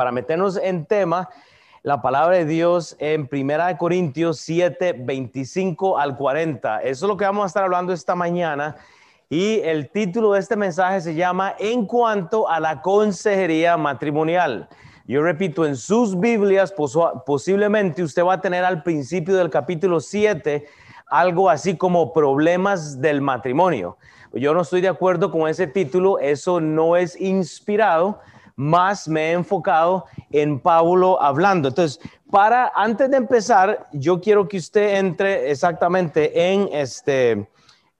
para meternos en tema, la palabra de Dios en Primera de Corintios 7, 25 al 40. Eso es lo que vamos a estar hablando esta mañana. Y el título de este mensaje se llama En cuanto a la consejería matrimonial. Yo repito, en sus Biblias posiblemente usted va a tener al principio del capítulo 7 algo así como problemas del matrimonio. Yo no estoy de acuerdo con ese título, eso no es inspirado, más me he enfocado en Pablo hablando. Entonces, para antes de empezar, yo quiero que usted entre exactamente en este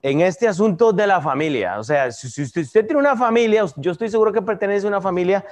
en este asunto de la familia. O sea, si, usted, tiene una familia, yo estoy seguro que pertenece a una familia,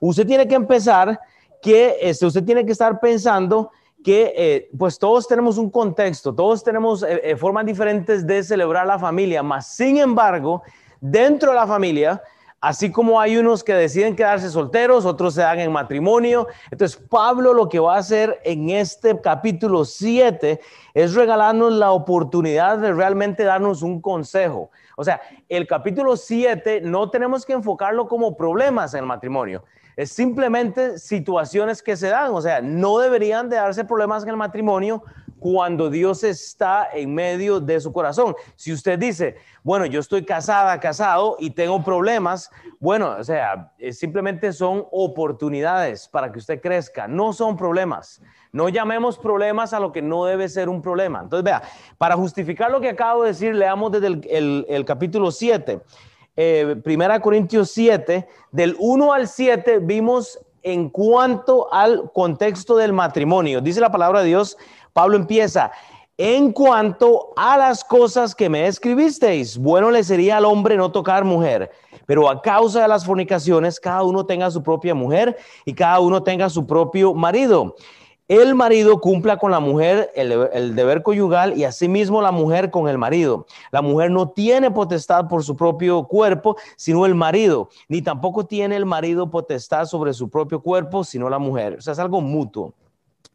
usted tiene que empezar que este, usted tiene que estar pensando que eh, pues todos tenemos un contexto, todos tenemos eh, eh, formas diferentes de celebrar la familia, mas sin embargo, dentro de la familia Así como hay unos que deciden quedarse solteros, otros se dan en matrimonio. Entonces, Pablo lo que va a hacer en este capítulo 7 es regalarnos la oportunidad de realmente darnos un consejo. O sea, el capítulo 7 no tenemos que enfocarlo como problemas en el matrimonio. Es simplemente situaciones que se dan. O sea, no deberían de darse problemas en el matrimonio cuando Dios está en medio de su corazón. Si usted dice, bueno, yo estoy casada, casado y tengo problemas, bueno, o sea, eh, simplemente son oportunidades para que usted crezca, no son problemas. No llamemos problemas a lo que no debe ser un problema. Entonces, vea, para justificar lo que acabo de decir, leamos desde el, capítulo 7, eh, Primera Corintios 7, del 1 al 7, vimos en cuanto al contexto del matrimonio. Dice la palabra de Dios, Pablo empieza, en cuanto a las cosas que me escribisteis, bueno le sería al hombre no tocar mujer, pero a causa de las fornicaciones, cada uno tenga su propia mujer y cada uno tenga su propio marido. El marido cumpla con la mujer el, deber conyugal y asimismo la mujer con el marido. La mujer no tiene potestad por su propio cuerpo, sino el marido, ni tampoco tiene el marido potestad sobre su propio cuerpo, sino la mujer. O sea, es algo mutuo.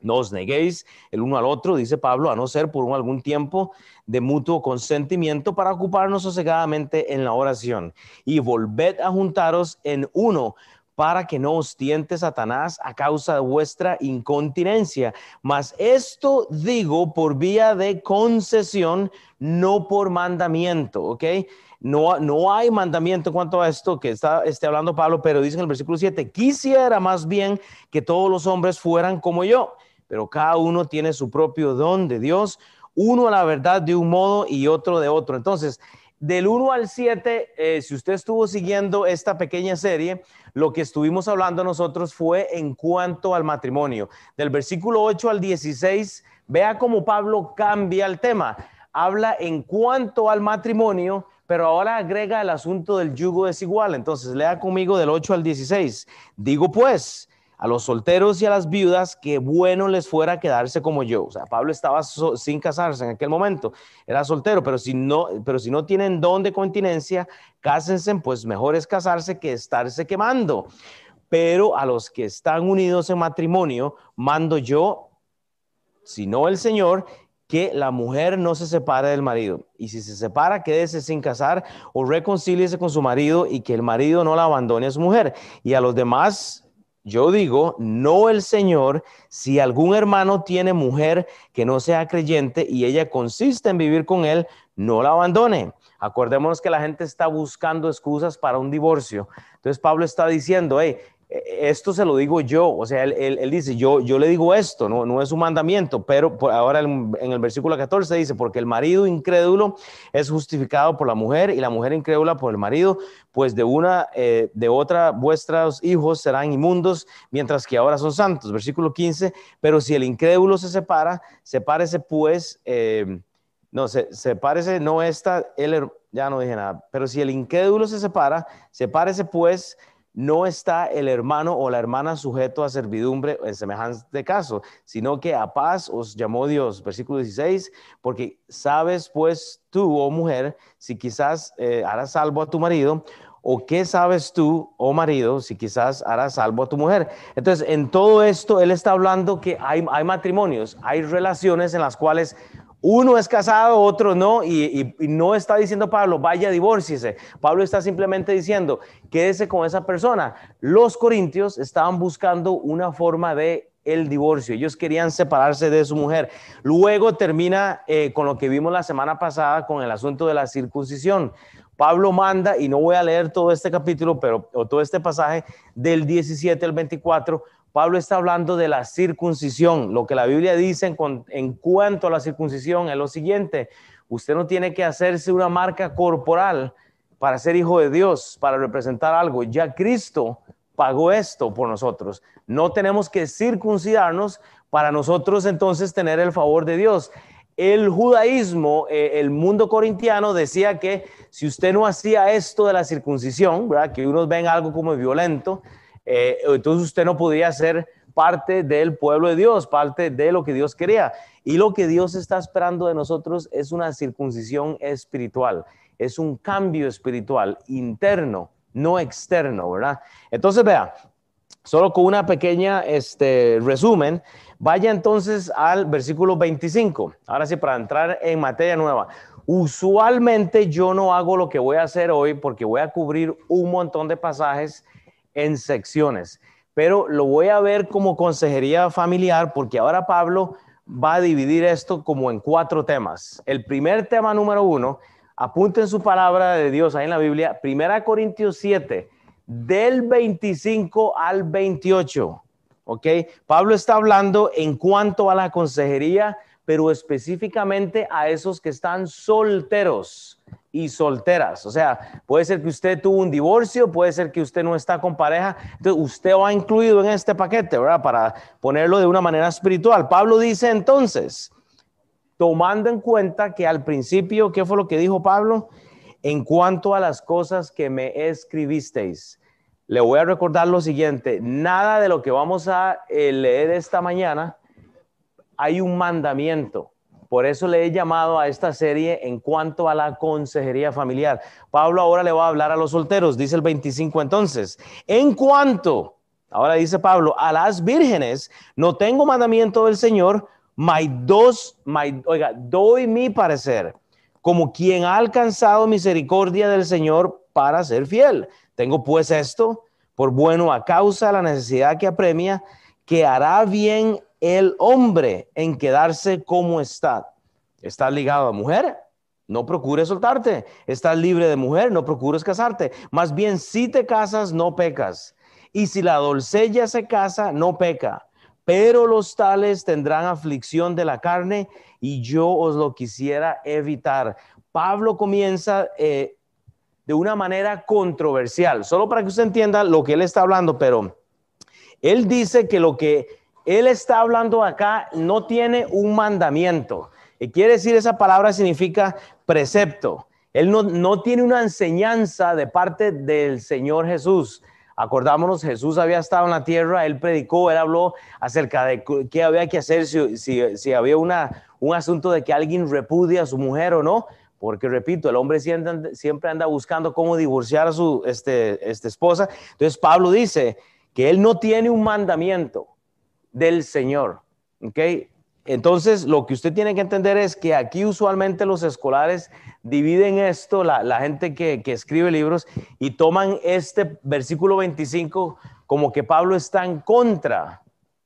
No os neguéis el uno al otro, dice Pablo, a no ser por algún tiempo de mutuo consentimiento para ocuparnos sosegadamente en la oración. Y volved a juntaros en uno para que no os tiente Satanás a causa de vuestra incontinencia. Mas esto digo por vía de concesión, no por mandamiento, ¿ok? No, no hay mandamiento en cuanto a esto que está esté hablando Pablo, pero dice en el versículo 7, quisiera más bien que todos los hombres fueran como yo pero cada uno tiene su propio don de Dios, uno a la verdad de un modo y otro de otro. Entonces, del 1 al 7, eh, si usted estuvo siguiendo esta pequeña serie, lo que estuvimos hablando nosotros fue en cuanto al matrimonio. Del versículo 8 al 16, vea cómo Pablo cambia el tema. Habla en cuanto al matrimonio, pero ahora agrega el asunto del yugo desigual. Entonces, lea conmigo del 8 al 16. Digo pues, a los solteros y a las viudas que bueno les fuera quedarse como yo. O sea, Pablo estaba sin casarse en aquel momento, era soltero, pero si no, pero si no tienen don de continencia, cásense, pues mejor es casarse que estarse quemando. Pero a los que están unidos en matrimonio, mando yo, si no el Señor, que la mujer no se separe del marido. Y si se separa, quédese sin casar o reconcíliese con su marido y que el marido no la abandone a su mujer. Y a los demás yo digo, no el Señor, si algún hermano tiene mujer que no sea creyente y ella consiste en vivir con él, no la abandone. Acordémonos que la gente está buscando excusas para un divorcio. Entonces Pablo está diciendo, hey, esto se lo digo yo, o sea, él, dice, yo, yo le digo esto, no, no es un mandamiento, pero ahora en el versículo 14 dice, porque el marido incrédulo es justificado por la mujer y la mujer incrédula por el marido, pues de una, eh, de otra vuestros hijos serán inmundos, mientras que ahora son santos. Versículo 15, pero si el incrédulo se separa, sepárese pues, eh, no, se, sepárese, no está, él, ya no dije nada, pero si el incrédulo se separa, sepárese pues, no está el hermano o la hermana sujeto a servidumbre en semejante caso, sino que a paz os llamó Dios. Versículo 16, porque sabes pues tú, oh mujer, si quizás eh, harás salvo a tu marido, o qué sabes tú, oh marido, si quizás harás salvo a tu mujer. Entonces, en todo esto, él está hablando que hay, hay matrimonios, hay relaciones en las cuales Uno es casado, otro no, y, no está diciendo Pablo, vaya, divórciese. Pablo está simplemente diciendo, quédese con esa persona. Los corintios estaban buscando una forma de el divorcio. Ellos querían separarse de su mujer. Luego termina eh, con lo que vimos la semana pasada con el asunto de la circuncisión. Pablo manda, y no voy a leer todo este capítulo, pero o todo este pasaje del 17 al 24, Pablo está hablando de la circuncisión. Lo que la Biblia dice en, cuanto a la circuncisión es lo siguiente. Usted no tiene que hacerse una marca corporal para ser hijo de Dios, para representar algo. Ya Cristo pagó esto por nosotros. No tenemos que circuncidarnos para nosotros entonces tener el favor de Dios. El judaísmo, eh, el mundo corintiano decía que si usted no hacía esto de la circuncisión, ¿verdad? que unos ven algo como violento, eh, entonces usted no podía ser parte del pueblo de Dios, parte de lo que Dios quería. Y lo que Dios está esperando de nosotros es una circuncisión espiritual, es un cambio espiritual interno, no externo, ¿verdad? Entonces, vea, solo con una pequeña este, resumen, vaya entonces al versículo 25. Ahora sí, para entrar en materia nueva. Usualmente yo no hago lo que voy a hacer hoy porque voy a cubrir un montón de pasajes en secciones, pero lo voy a ver como consejería familiar porque ahora Pablo va a dividir esto como en cuatro temas. El primer tema número uno, apunten su palabra de Dios ahí en la Biblia, Primera Corintios 7, del 25 al 28. ¿Ok? Pablo está hablando en cuanto a la consejería, pero específicamente a esos que están solteros y solteras. O sea, puede ser que usted tuvo un divorcio, puede ser que usted no está con pareja. Entonces, usted va incluido en este paquete, ¿verdad? Para ponerlo de una manera espiritual. Pablo dice entonces, tomando en cuenta que al principio, ¿qué fue lo que dijo Pablo? En cuanto a las cosas que me escribisteis, le voy a recordar lo siguiente, nada de lo que vamos a eh, leer esta mañana, hay un mandamiento por eso le he llamado a esta serie en cuanto a la consejería familiar. Pablo ahora le va a hablar a los solteros, dice el 25 entonces. En cuanto, ahora dice Pablo, a las vírgenes, no tengo mandamiento del Señor, my dos, my, oiga, doy mi parecer, como quien ha alcanzado misericordia del Señor para ser fiel. Tengo pues esto por bueno a causa de la necesidad que apremia, que hará bien el hombre en quedarse como está. ¿Estás ligado a mujer? No procures soltarte. Estás libre de mujer, no procures casarte. Más bien, si te casas, no pecas. Y si la doncella se casa, no peca. Pero los tales tendrán aflicción de la carne y yo os lo quisiera evitar. Pablo comienza eh, de una manera controversial, solo para que usted entienda lo que él está hablando, pero él dice que lo que él está hablando acá, no tiene un mandamiento. Y quiere decir, esa palabra significa precepto. Él no, tiene una enseñanza de parte del Señor Jesús. Acordámonos, Jesús había estado en la tierra, él predicó, él habló acerca de qué había que hacer si, había una, un asunto de que alguien repudia a su mujer o no, porque repito, el hombre siempre, anda buscando cómo divorciar a su este, este esposa. Entonces Pablo dice que él no tiene un mandamiento, del Señor. ¿Ok? Entonces, lo que usted tiene que entender es que aquí usualmente los escolares dividen esto, la, gente que, escribe libros, y toman este versículo 25 como que Pablo está en contra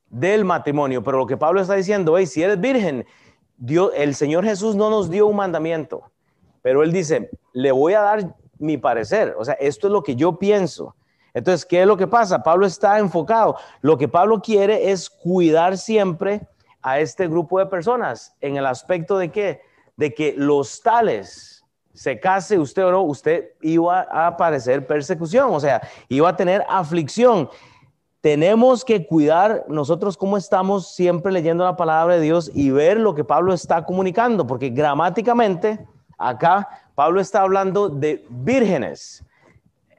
del matrimonio. Pero lo que Pablo está diciendo es, si eres virgen, Dios, el Señor Jesús no nos dio un mandamiento, pero él dice, le voy a dar mi parecer. O sea, esto es lo que yo pienso. Entonces, ¿qué es lo que pasa? Pablo está enfocado. Lo que Pablo quiere es cuidar siempre a este grupo de personas en el aspecto de que, de que los tales, se case usted o no, usted iba a padecer persecución, o sea, iba a tener aflicción. Tenemos que cuidar nosotros cómo estamos siempre leyendo la palabra de Dios y ver lo que Pablo está comunicando, porque gramáticamente acá Pablo está hablando de vírgenes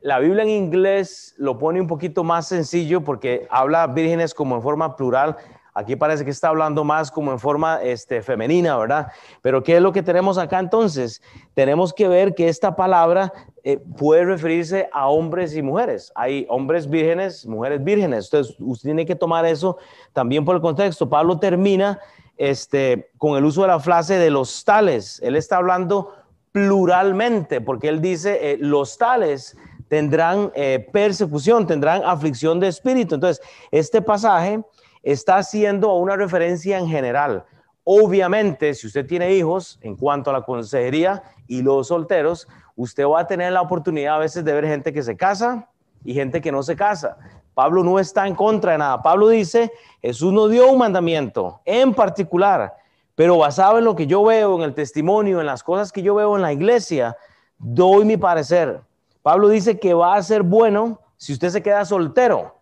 la Biblia en inglés lo pone un poquito más sencillo porque habla vírgenes como en forma plural. Aquí parece que está hablando más como en forma este, femenina, ¿verdad? Pero ¿qué es lo que tenemos acá entonces? Tenemos que ver que esta palabra eh, puede referirse a hombres y mujeres. Hay hombres vírgenes, mujeres vírgenes. Entonces, usted tiene que tomar eso también por el contexto. Pablo termina este, con el uso de la frase de los tales. Él está hablando pluralmente, porque él dice, eh, los tales tendrán eh, persecución, tendrán aflicción de espíritu. Entonces, este pasaje está haciendo una referencia en general. Obviamente, si usted tiene hijos, en cuanto a la consejería y los solteros, usted va a tener la oportunidad a veces de ver gente que se casa y gente que no se casa. Pablo no está en contra de nada. Pablo dice, Jesús no dio un mandamiento en particular, pero basado en lo que yo veo, en el testimonio, en las cosas que yo veo en la iglesia, doy mi parecer. Pablo dice que va a ser bueno si usted se queda soltero.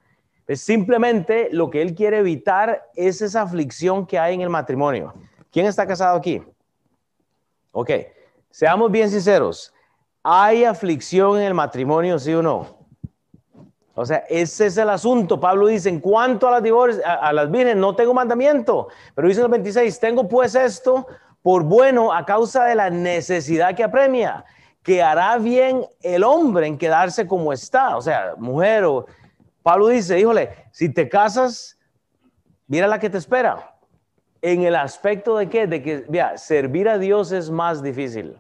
Es simplemente lo que él quiere evitar es esa aflicción que hay en el matrimonio. ¿Quién está casado aquí? Ok, seamos bien sinceros. ¿Hay aflicción en el matrimonio, sí o no? O sea, ese es el asunto. Pablo dice, en cuanto a las, divorcios, a, las virgen, no tengo mandamiento. Pero dice el 26, tengo pues esto por bueno a causa de la necesidad que apremia, que hará bien el hombre en quedarse como está. O sea, mujer o Pablo dice, híjole, si te casas, mira la que te espera. En el aspecto de que, de que, mira, servir a Dios es más difícil.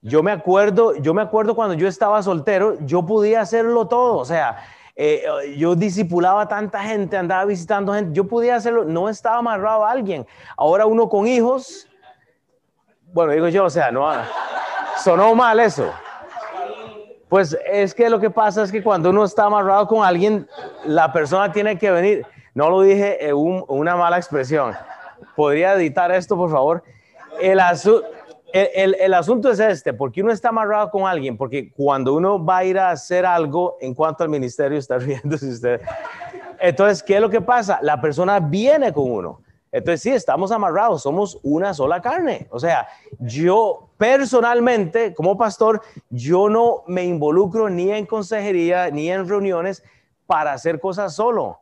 Yo me acuerdo, yo me acuerdo cuando yo estaba soltero, yo podía hacerlo todo, o sea, eh, yo disipulaba tanta gente, andaba visitando gente, yo podía hacerlo, no estaba amarrado a alguien. Ahora uno con hijos, bueno, digo yo, o sea, no, sonó mal eso. Pues es que lo que pasa es que cuando uno está amarrado con alguien, la persona tiene que venir. No lo dije en una mala expresión. ¿Podría editar esto, por favor? El, el, asunto es este, porque uno está amarrado con alguien, porque cuando uno va a ir a hacer algo en cuanto al ministerio, está riéndose usted. Entonces, ¿qué es lo que pasa? La persona viene con uno. Entonces, sí, estamos amarrados, somos una sola carne. O sea, yo personalmente, como pastor, yo no me involucro ni en consejería ni en reuniones para hacer cosas solo,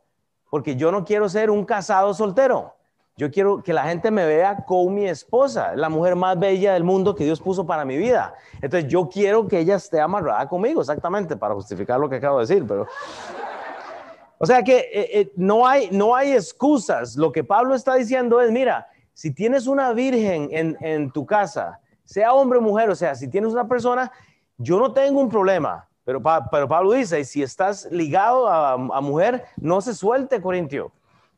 porque yo no quiero ser un casado soltero. Yo quiero que la gente me vea con mi esposa, la mujer más bella del mundo que Dios puso para mi vida. Entonces, yo quiero que ella esté amarrada conmigo, exactamente, para justificar lo que acabo de decir, pero o sea que eh, eh, no, hay, no hay excusas. Lo que Pablo está diciendo es, mira, si tienes una virgen en, tu casa, sea hombre o mujer, o sea, si tienes una persona, yo no tengo un problema. Pero, pero Pablo dice, si estás ligado a, mujer, no se suelte, Corintio,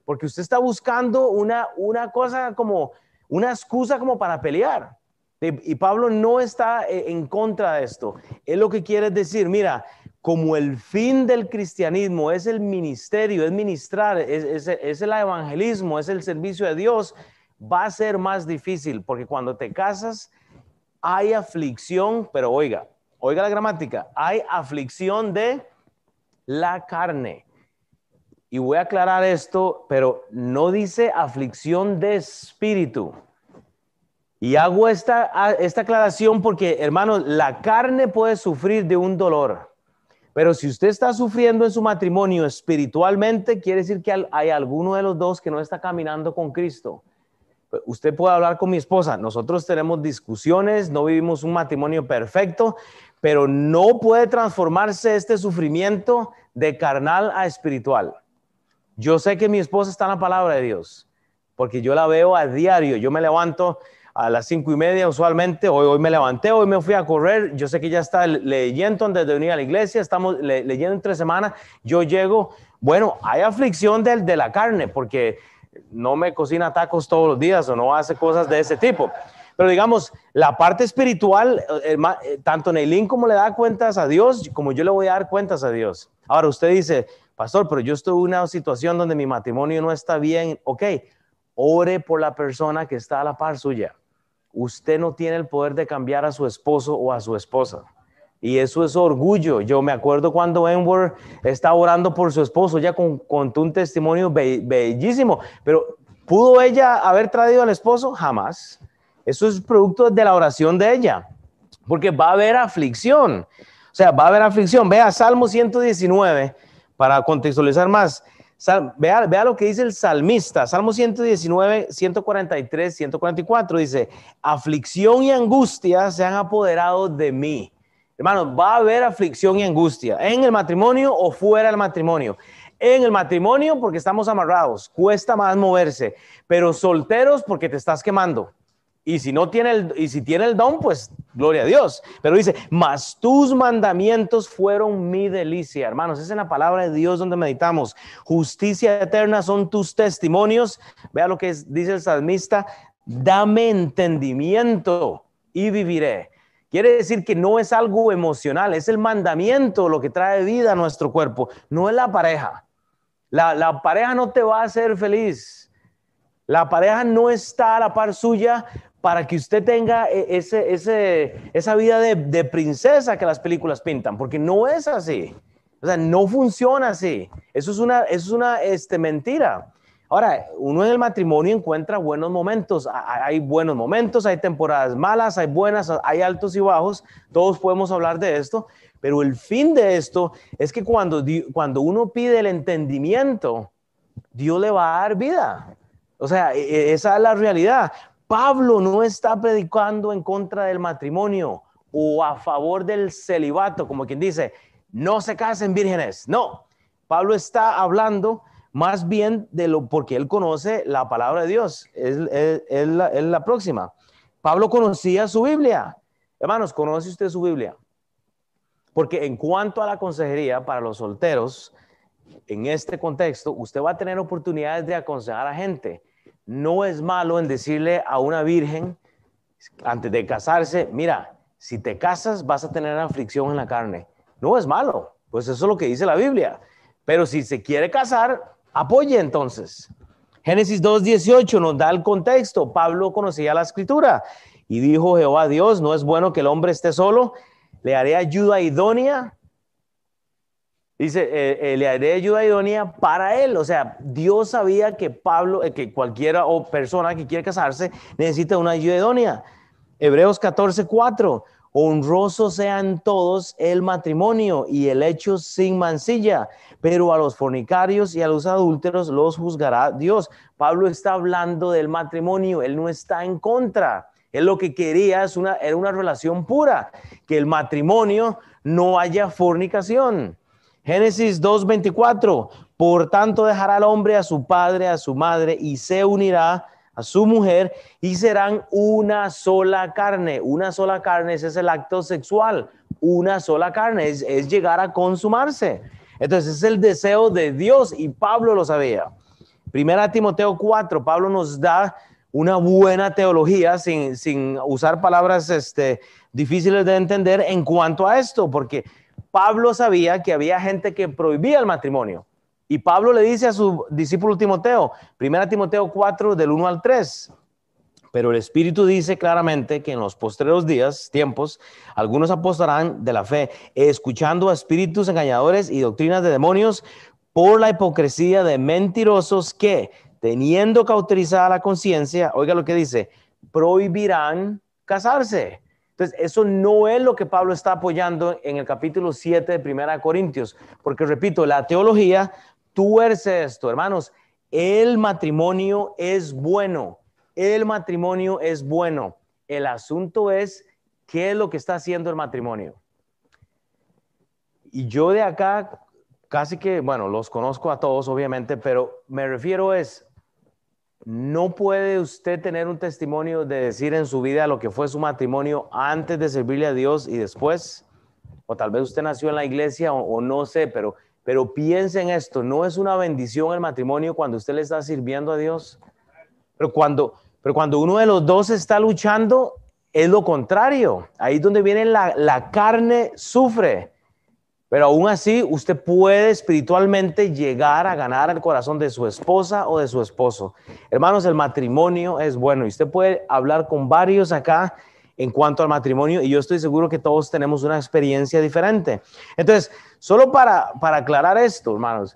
porque usted está buscando una, una cosa como, una excusa como para pelear. Y, y Pablo no está eh, en contra de esto. Él lo que quiere decir, mira, como el fin del cristianismo es el ministerio, es ministrar, es, el evangelismo, es el servicio de Dios, va a ser más difícil porque cuando te casas hay aflicción, pero oiga, oiga la gramática, hay aflicción de la carne. Y voy a aclarar esto, pero no dice aflicción de espíritu. Y hago esta, esta aclaración porque, hermanos, la carne puede sufrir de un dolor. Pero si usted está sufriendo en su matrimonio espiritualmente, quiere decir que hay alguno de los dos que no está caminando con Cristo. Usted puede hablar con mi esposa. Nosotros tenemos discusiones, no vivimos un matrimonio perfecto, pero no puede transformarse este sufrimiento de carnal a espiritual. Yo sé que mi esposa está en la palabra de Dios, porque yo la veo a diario. Yo me levanto a las cinco y media usualmente. Hoy, hoy me levanté, hoy me fui a correr. Yo sé que ya está leyendo antes de venir a la iglesia. Estamos leyendo en tres semanas. Yo llego. Bueno, hay aflicción del de la carne porque no me cocina tacos todos los días o no hace cosas de ese tipo. Pero digamos, la parte espiritual, eh, eh, tanto Neilín como le da cuentas a Dios, como yo le voy a dar cuentas a Dios. Ahora usted dice, pastor, pero yo estoy en una situación donde mi matrimonio no está bien. Ok, ore por la persona que está a la par suya. Usted no tiene el poder de cambiar a su esposo o a su esposa. Y eso es orgullo. Yo me acuerdo cuando Enward estaba orando por su esposo, ella contó un testimonio bellísimo, pero ¿pudo ella haber traído al esposo? Jamás. Eso es producto de la oración de ella, porque va a haber aflicción. O sea, va a haber aflicción. Vea Salmo 119, para contextualizar más. Vea, vea, lo que dice el salmista, Salmo 119, 143, 144, dice, aflicción y angustia se han apoderado de mí. Hermanos, va a haber aflicción y angustia en el matrimonio o fuera del matrimonio. en el matrimonio porque estamos amarrados, cuesta más moverse, pero solteros porque te estás quemando. Y si no tiene y si tiene el don, pues gloria a Dios. Pero dice, mas tus mandamientos fueron mi delicia. Hermanos, es en la palabra de Dios donde meditamos. Justicia eterna son tus testimonios. Vea lo que dice el salmista. Dame entendimiento y viviré. Quiere decir que no es algo emocional, es el mandamiento lo que trae vida a nuestro cuerpo, no es la pareja. La, la pareja no te va a hacer feliz. La pareja no está a la par suya para que usted tenga e, ese, ese, esa vida de, de, princesa que las películas pintan, porque no es así. O sea, no funciona así. Eso es una, eso es una este, mentira. Ahora, uno en el matrimonio encuentra buenos momentos. Hay buenos momentos, hay temporadas malas, hay buenas, hay altos y bajos. Todos podemos hablar de esto. Pero el fin de esto es que cuando, cuando uno pide el entendimiento, Dios le va a dar vida. O sea, e, e, esa es la realidad. Pablo no está predicando en contra del matrimonio o a favor del celibato, como quien dice, no se casen vírgenes. No, Pablo está hablando más bien de lo porque él conoce la palabra de Dios. Es, la, la, próxima. Pablo conocía su Biblia. Hermanos, ¿conoce usted su Biblia? Porque en cuanto a la consejería para los solteros, en este contexto, usted va a tener oportunidades de aconsejar a gente no es malo en decirle a una virgen antes de casarse, mira, si te casas vas a tener aflicción en la carne. No es malo, pues eso es lo que dice la Biblia. Pero si se quiere casar, apoye entonces. Génesis 2.18 nos da el contexto. Pablo conocía la escritura y dijo Jehová Dios, no es bueno que el hombre esté solo, le haré ayuda idónea Dice, eh, eh, le haré ayuda idónea para él. O sea, Dios sabía que Pablo, eh, que cualquiera o persona que quiere casarse necesita una ayuda idónea. Hebreos 14, 4. Honroso sean todos el matrimonio y el hecho sin mancilla, pero a los fornicarios y a los adúlteros los juzgará Dios. Pablo está hablando del matrimonio, él no está en contra. Él lo que quería es una, era una relación pura, que el matrimonio no haya fornicación. Génesis 2.24, por tanto dejará al hombre a su padre, a su madre, y se unirá a su mujer, y serán una sola carne. Una sola carne, ese es el acto sexual. Una sola carne es, es llegar a consumarse. Entonces es el deseo de Dios y Pablo lo sabía. Primera Timoteo 4, Pablo nos da una buena teología sin, sin usar palabras este, difíciles de entender en cuanto a esto, porque Pablo sabía que había gente que prohibía el matrimonio. Y Pablo le dice a su discípulo Timoteo, 1 Timoteo 4, del 1 al 3, pero el Espíritu dice claramente que en los postreros días, tiempos, algunos apostarán de la fe, escuchando a espíritus engañadores y doctrinas de demonios por la hipocresía de mentirosos que, teniendo cauterizada la conciencia, oiga lo que dice, prohibirán casarse entonces, eso no es lo que Pablo está apoyando en el capítulo 7 de Primera Corintios, porque repito, la teología tuerce esto, hermanos, el matrimonio es bueno, el matrimonio es bueno. El asunto es qué es lo que está haciendo el matrimonio. Y yo de acá casi que, bueno, los conozco a todos, obviamente, pero me refiero es, no puede usted tener un testimonio de decir en su vida lo que fue su matrimonio antes de servirle a Dios y después. O tal vez usted nació en la iglesia o, no sé, pero, pero piense en esto. No es una bendición el matrimonio cuando usted le está sirviendo a Dios. Pero cuando, pero cuando uno de los dos está luchando, es lo contrario. Ahí es donde viene la, la carne, sufre. Pero aún así, usted puede espiritualmente llegar a ganar el corazón de su esposa o de su esposo. Hermanos, el matrimonio es bueno y usted puede hablar con varios acá en cuanto al matrimonio y yo estoy seguro que todos tenemos una experiencia diferente. Entonces, solo para, para aclarar esto, hermanos,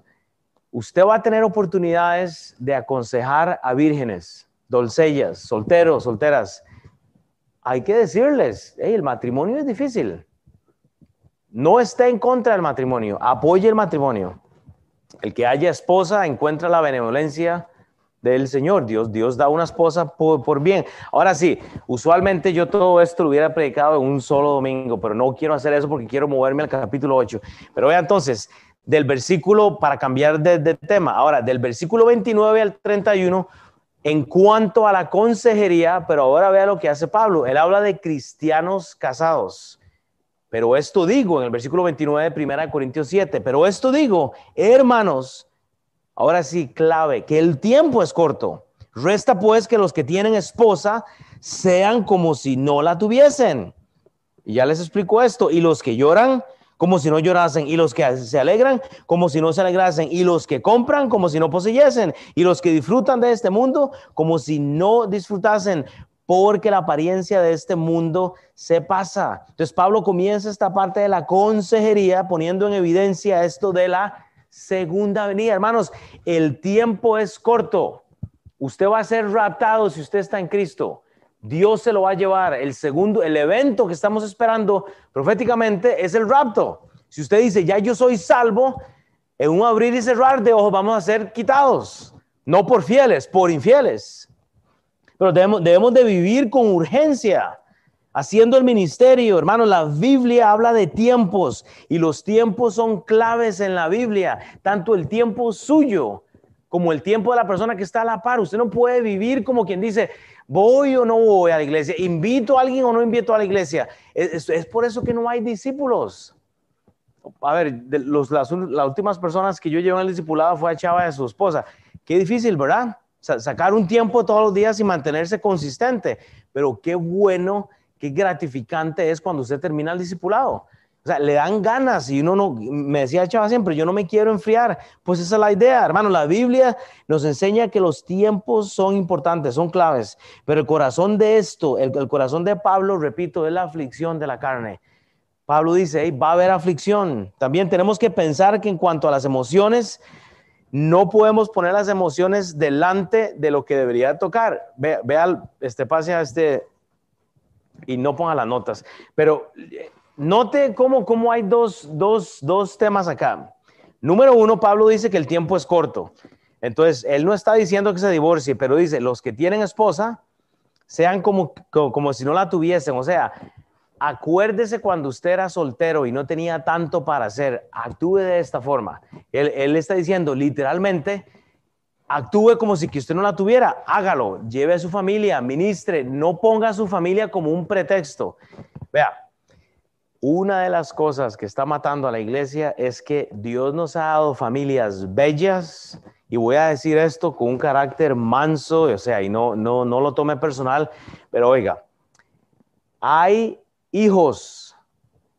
usted va a tener oportunidades de aconsejar a vírgenes, doncellas, solteros, solteras. Hay que decirles, el matrimonio es difícil no esté en contra del matrimonio, apoye el matrimonio. El que haya esposa encuentra la benevolencia del Señor. Dios, Dios da una esposa por, bien. Ahora sí, usualmente yo todo esto lo hubiera predicado en un solo domingo, pero no quiero hacer eso porque quiero moverme al capítulo 8. Pero vea entonces, del versículo, para cambiar de, tema, ahora del versículo 29 al 31, en cuanto a la consejería, pero ahora vea lo que hace Pablo. Él habla de cristianos casados. Pero esto digo en el versículo 29 de 1 Corintios 7, pero esto digo, hermanos, ahora sí, clave, que el tiempo es corto. Resta pues que los que tienen esposa sean como si no la tuviesen. Y ya les explico esto. Y los que lloran, como si no llorasen, y los que se alegran como si no se alegrasen, y los que compran como si no poseyesen, y los que disfrutan de este mundo como si no disfrutasen, porque la apariencia de este mundo se pasa. Entonces Pablo comienza esta parte de la consejería poniendo en evidencia esto de la segunda venida. Hermanos, el tiempo es corto. Usted va a ser raptado si usted está en Cristo. Dios se lo va a llevar. El segundo, el evento que estamos esperando proféticamente es el rapto. Si usted dice, ya yo soy salvo, en un abrir y cerrar de ojos vamos a ser quitados. No por fieles, por infieles. Pero debemos, debemos de vivir con urgencia, haciendo el ministerio. Hermano, la Biblia habla de tiempos y los tiempos son claves en la Biblia. Tanto el tiempo suyo como el tiempo de la persona que está a la par. Usted no puede vivir como quien dice, ¿Voy o no voy a la iglesia? ¿Invito a alguien o no invito a la iglesia? Es, por eso que no hay discípulos. A ver, las, últimas personas que yo llevo en el discipulado fue a Chava de su esposa. Qué difícil, ¿verdad? Sacar un tiempo todos los días y mantenerse consistente. Pero qué bueno, qué gratificante es cuando usted termina el discipulado. O sea, le dan ganas y uno no, me decía Chava siempre, yo no me quiero enfriar. Pues esa es la idea, hermano. La Biblia nos enseña que los tiempos son importantes, son claves. Pero el corazón de esto, el, corazón de Pablo, repito, es la aflicción de la carne. Pablo dice, va a haber aflicción. También tenemos que pensar que en cuanto a las emociones, no podemos poner las emociones delante de lo que debería tocar. Vea, vea este pase a este y no ponga las notas. Pero Note cómo, cómo hay dos, dos, dos temas acá. Número uno, Pablo dice que el tiempo es corto. Entonces, él no está diciendo que se divorcie, pero dice, los que tienen esposa, sean como, como, si no la tuviesen. O sea, acuérdese cuando usted era soltero y no tenía tanto para hacer, actúe de esta forma. Él, él está diciendo literalmente, actúe como si que usted no la tuviera, hágalo, lleve a su familia, ministre, no ponga a su familia como un pretexto. Vea, una de las cosas que está matando a la iglesia es que Dios nos ha dado familias bellas, y voy a decir esto con un carácter manso, o sea, y no, no, no lo tome personal, pero oiga, hay hijos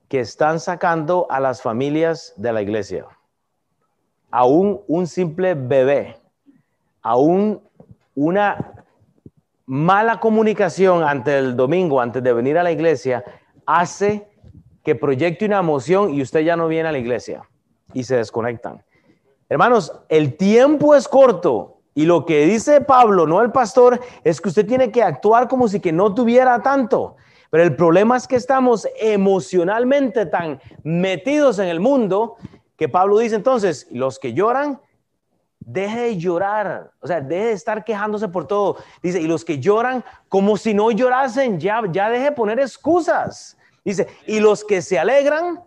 que están sacando a las familias de la iglesia. Aún un simple bebé, aún una mala comunicación ante el domingo, antes de venir a la iglesia, hace que proyecte una emoción y usted ya no viene a la iglesia y se desconectan. Hermanos, el tiempo es corto y lo que dice Pablo, no el pastor, es que usted tiene que actuar como si que no tuviera tanto. Pero el problema es que estamos emocionalmente tan metidos en el mundo que Pablo dice entonces, los que lloran, deje de llorar, o sea, deje de estar quejándose por todo. Dice, y los que lloran como si no llorasen, ya, ya deje de poner excusas. Dice, y los que se alegran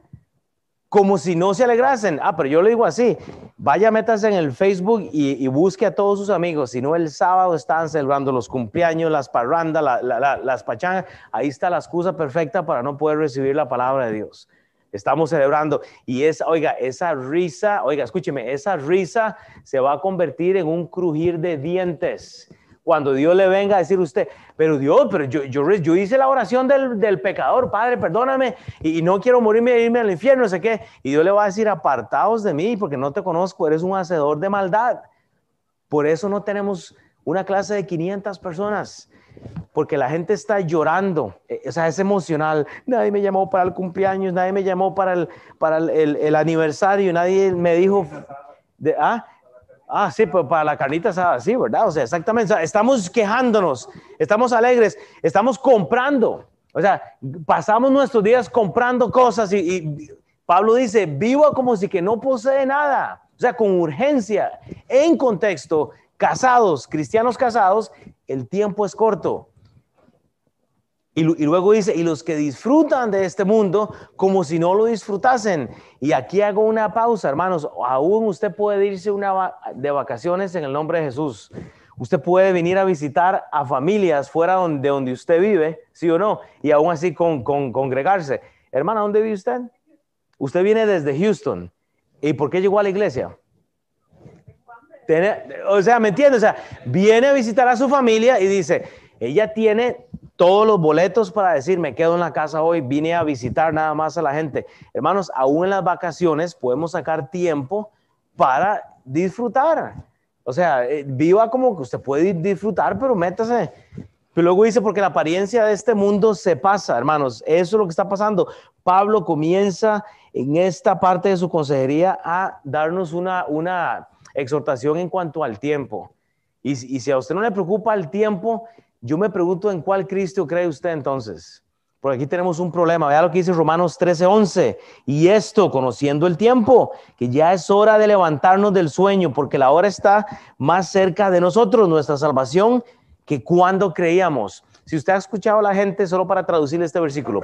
como si no se alegrasen. Ah, pero yo le digo así, vaya, métase en el Facebook y, busque a todos sus amigos. Si no, el sábado están celebrando los cumpleaños, las parrandas, las pachangas. Ahí está la excusa perfecta para no poder recibir la palabra de Dios. Estamos celebrando y esa, oiga, esa risa, oiga, escúcheme, esa risa se va a convertir en un crujir de dientes cuando Dios le venga a decir a usted, pero Dios, pero yo, yo, yo hice la oración del, del pecador, Padre, perdóname, y, no quiero morirme e irme al infierno, no sé qué. Y Dios le va a decir, apartaos de mí, porque no te conozco, eres un hacedor de maldad. Por eso no tenemos una clase de 500 personas, porque la gente está llorando, e, o sea, es emocional. Nadie me llamó para el cumpleaños, nadie me llamó para el, para el, el, el aniversario, nadie me dijo, de, ah, Ah, sí, para la carnita asada, sí, ¿verdad? O sea, exactamente. estamos quejándonos, estamos alegres, estamos comprando. O sea, pasamos nuestros días comprando cosas y, Pablo dice, vivo como si que no posee nada. O sea, con urgencia, en contexto, casados, cristianos casados, el tiempo es corto. Y, luego dice, y los que disfrutan de este mundo como si no lo disfrutasen. Y aquí hago una pausa, hermanos. Aún usted puede irse una de vacaciones en el nombre de Jesús. Usted puede venir a visitar a familias fuera de donde usted vive, sí o no, y aún así con, congregarse. Hermana, ¿dónde vive usted? Usted viene desde Houston. ¿Y por qué llegó a la iglesia? o sea, ¿me entiende? O sea, viene a visitar a su familia y dice, ella tiene todos los boletos para decir, me quedo en la casa hoy, vine a visitar nada más a la gente. Hermanos, aún en las vacaciones podemos sacar tiempo para disfrutar. O sea, eh, viva como que usted puede disfrutar, pero métase. Pero luego dice, porque la apariencia de este mundo se pasa, hermanos. Eso es lo que está pasando. Pablo comienza en esta parte de su consejería a darnos una, una exhortación en cuanto al tiempo. Y, y si a usted no le preocupa el tiempo, yo me pregunto en cuál Cristo cree usted entonces. Por aquí tenemos un problema. Vea lo que dice Romanos 13:11. Y esto, conociendo el tiempo, que ya es hora de levantarnos del sueño, porque la hora está más cerca de nosotros, nuestra salvación, que cuando creíamos. Si usted ha escuchado a la gente, solo para traducir este versículo,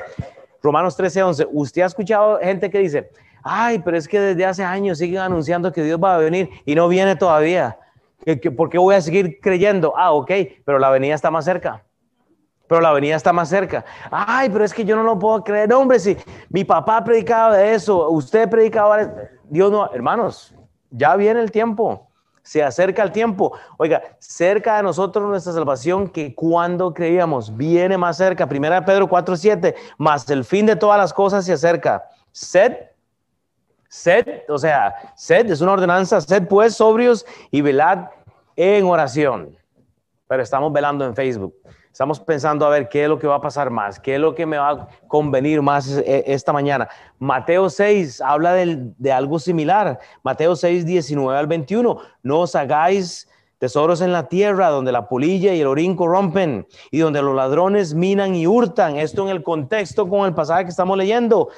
Romanos 13:11, usted ha escuchado gente que dice, ay, pero es que desde hace años siguen anunciando que Dios va a venir y no viene todavía. ¿Por qué voy a seguir creyendo? Ah, ok, pero la venida está más cerca pero la avenida está más cerca. Ay, pero es que yo no lo puedo creer. No, hombre, si mi papá predicaba de eso, usted predicaba de Dios no, hermanos, ya viene el tiempo. Se acerca el tiempo. Oiga, cerca de nosotros nuestra salvación que cuando creíamos viene más cerca. Primera Pedro 4:7, más el fin de todas las cosas se acerca. Sed sed, o sea, sed es una ordenanza, sed pues sobrios y velad en oración. Pero estamos velando en Facebook. Estamos pensando a ver qué es lo que va a pasar más, qué es lo que me va a convenir más eh, esta mañana. Mateo 6 habla de, algo similar. Mateo 6, 19 al 21. No os hagáis tesoros en la tierra donde la polilla y el orín corrompen y donde los ladrones minan y hurtan. Esto en el contexto con el pasaje que estamos leyendo.